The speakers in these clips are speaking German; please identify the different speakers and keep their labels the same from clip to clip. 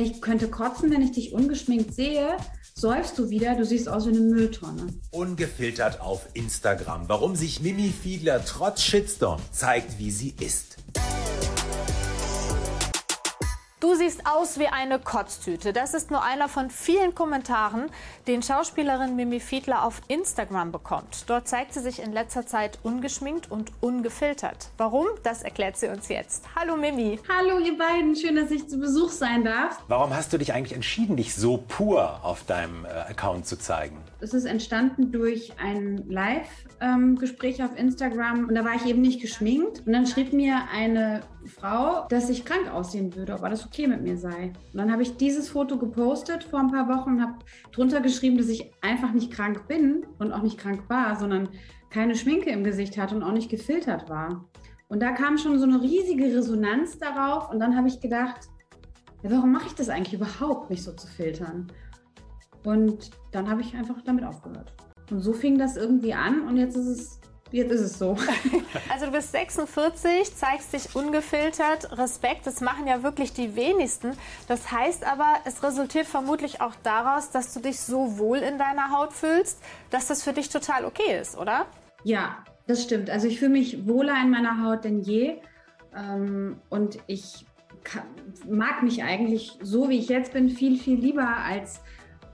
Speaker 1: Ich könnte kotzen, wenn ich dich ungeschminkt sehe. Säufst du wieder, du siehst aus wie eine Mülltonne.
Speaker 2: Ungefiltert auf Instagram. Warum sich Mimi Fiedler trotz Shitstorm zeigt, wie sie ist.
Speaker 3: Du siehst aus wie eine Kotztüte. Das ist nur einer von vielen Kommentaren, den Schauspielerin Mimi Fiedler auf Instagram bekommt. Dort zeigt sie sich in letzter Zeit ungeschminkt und ungefiltert. Warum? Das erklärt sie uns jetzt. Hallo Mimi.
Speaker 1: Hallo ihr beiden, schön, dass ich zu Besuch sein darf.
Speaker 2: Warum hast du dich eigentlich entschieden, dich so pur auf deinem äh, Account zu zeigen?
Speaker 1: Es ist entstanden durch ein Live-Gespräch ähm, auf Instagram und da war ich eben nicht geschminkt. Und dann schrieb mir eine Frau, dass ich krank aussehen würde, ob alles okay mit mir sei. Und dann habe ich dieses Foto gepostet vor ein paar Wochen und habe drunter geschrieben, dass ich einfach nicht krank bin und auch nicht krank war, sondern keine Schminke im Gesicht hatte und auch nicht gefiltert war. Und da kam schon so eine riesige Resonanz darauf und dann habe ich gedacht, ja, warum mache ich das eigentlich überhaupt, mich so zu filtern? Und dann habe ich einfach damit aufgehört. Und so fing das irgendwie an und jetzt ist es Jetzt ist es so.
Speaker 3: Also du bist 46, zeigst dich ungefiltert. Respekt, das machen ja wirklich die wenigsten. Das heißt aber, es resultiert vermutlich auch daraus, dass du dich so wohl in deiner Haut fühlst, dass das für dich total okay ist, oder?
Speaker 1: Ja, das stimmt. Also ich fühle mich wohler in meiner Haut denn je. Ähm, und ich mag mich eigentlich so, wie ich jetzt bin, viel, viel lieber als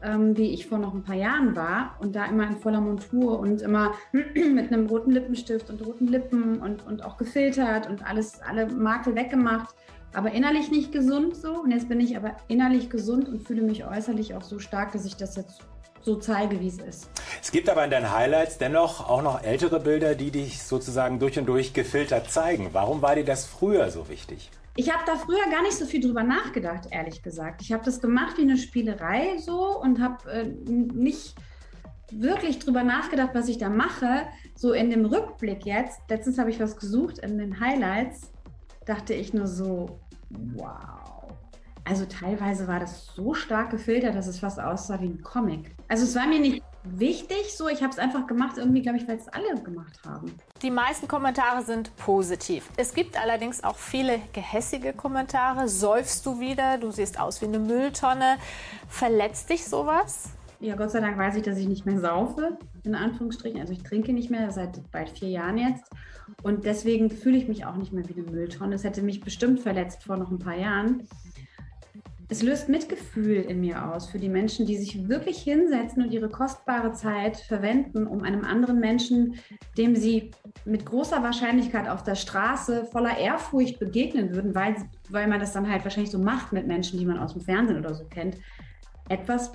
Speaker 1: ähm, wie ich vor noch ein paar Jahren war und da immer in voller Montur und immer mit einem roten Lippenstift und roten Lippen und, und auch gefiltert und alles, alle Makel weggemacht, aber innerlich nicht gesund so. Und jetzt bin ich aber innerlich gesund und fühle mich äußerlich auch so stark, dass ich das jetzt so zeige, wie es ist.
Speaker 2: Es gibt aber in deinen Highlights dennoch auch noch ältere Bilder, die dich sozusagen durch und durch gefiltert zeigen. Warum war dir das früher so wichtig?
Speaker 1: Ich habe da früher gar nicht so viel drüber nachgedacht, ehrlich gesagt. Ich habe das gemacht wie eine Spielerei so und habe äh, nicht wirklich drüber nachgedacht, was ich da mache. So in dem Rückblick jetzt, letztens habe ich was gesucht in den Highlights, dachte ich nur so, wow. Also teilweise war das so stark gefiltert, dass es fast aussah wie ein Comic. Also es war mir nicht wichtig. So, ich habe es einfach gemacht, irgendwie, glaube ich, weil es alle gemacht haben.
Speaker 3: Die meisten Kommentare sind positiv. Es gibt allerdings auch viele gehässige Kommentare. Säufst du wieder? Du siehst aus wie eine Mülltonne. Verletzt dich sowas?
Speaker 1: Ja, Gott sei Dank weiß ich, dass ich nicht mehr saufe, in Anführungsstrichen. Also ich trinke nicht mehr seit bald vier Jahren jetzt. Und deswegen fühle ich mich auch nicht mehr wie eine Mülltonne. Es hätte mich bestimmt verletzt vor noch ein paar Jahren es löst Mitgefühl in mir aus für die Menschen, die sich wirklich hinsetzen und ihre kostbare Zeit verwenden, um einem anderen Menschen, dem sie mit großer Wahrscheinlichkeit auf der Straße voller Ehrfurcht begegnen würden, weil, weil man das dann halt wahrscheinlich so macht mit Menschen, die man aus dem Fernsehen oder so kennt, etwas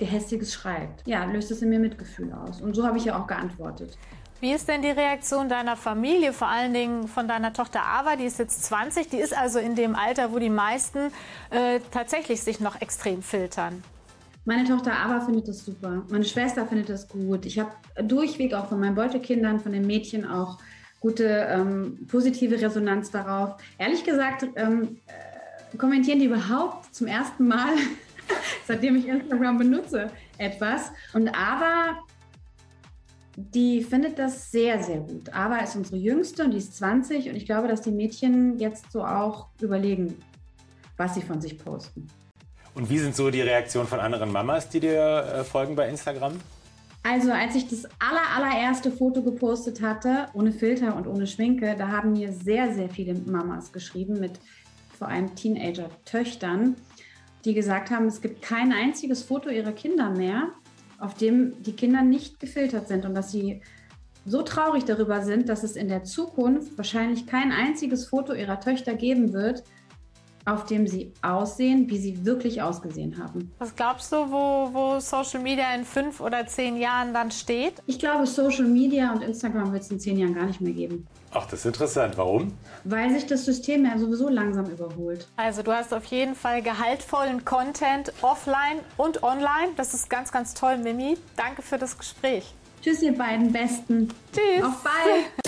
Speaker 1: Gehässiges schreibt. Ja, löst es in mir Mitgefühl aus. Und so habe ich ja auch geantwortet.
Speaker 3: Wie ist denn die Reaktion deiner Familie, vor allen Dingen von deiner Tochter Ava? Die ist jetzt 20, die ist also in dem Alter, wo die meisten äh, tatsächlich sich noch extrem filtern.
Speaker 1: Meine Tochter Ava findet das super. Meine Schwester findet das gut. Ich habe durchweg auch von meinen Beutekindern, von den Mädchen auch gute ähm, positive Resonanz darauf. Ehrlich gesagt ähm, äh, kommentieren die überhaupt zum ersten Mal, seitdem ich Instagram benutze, etwas. Und Ava die findet das sehr, sehr gut. Ava ist unsere Jüngste und die ist 20 und ich glaube, dass die Mädchen jetzt so auch überlegen, was sie von sich posten.
Speaker 2: Und wie sind so die Reaktionen von anderen Mamas, die dir äh, folgen bei Instagram?
Speaker 1: Also als ich das aller, allererste Foto gepostet hatte, ohne Filter und ohne Schminke, da haben mir sehr, sehr viele Mamas geschrieben mit vor allem Teenager-Töchtern, die gesagt haben, es gibt kein einziges Foto ihrer Kinder mehr, auf dem die Kinder nicht gefiltert sind und dass sie so traurig darüber sind, dass es in der Zukunft wahrscheinlich kein einziges Foto ihrer Töchter geben wird, auf dem sie aussehen, wie sie wirklich ausgesehen haben.
Speaker 3: Was glaubst du, wo, wo Social Media in fünf oder zehn Jahren dann steht?
Speaker 1: Ich glaube, Social Media und Instagram wird es in zehn Jahren gar nicht mehr geben.
Speaker 2: Ach, das ist interessant. Warum?
Speaker 1: Weil sich das System ja sowieso langsam überholt.
Speaker 3: Also du hast auf jeden Fall gehaltvollen Content offline und online. Das ist ganz, ganz toll, Mimi. Danke für das Gespräch.
Speaker 1: Tschüss, ihr beiden Besten.
Speaker 3: Tschüss.
Speaker 1: Auf bald.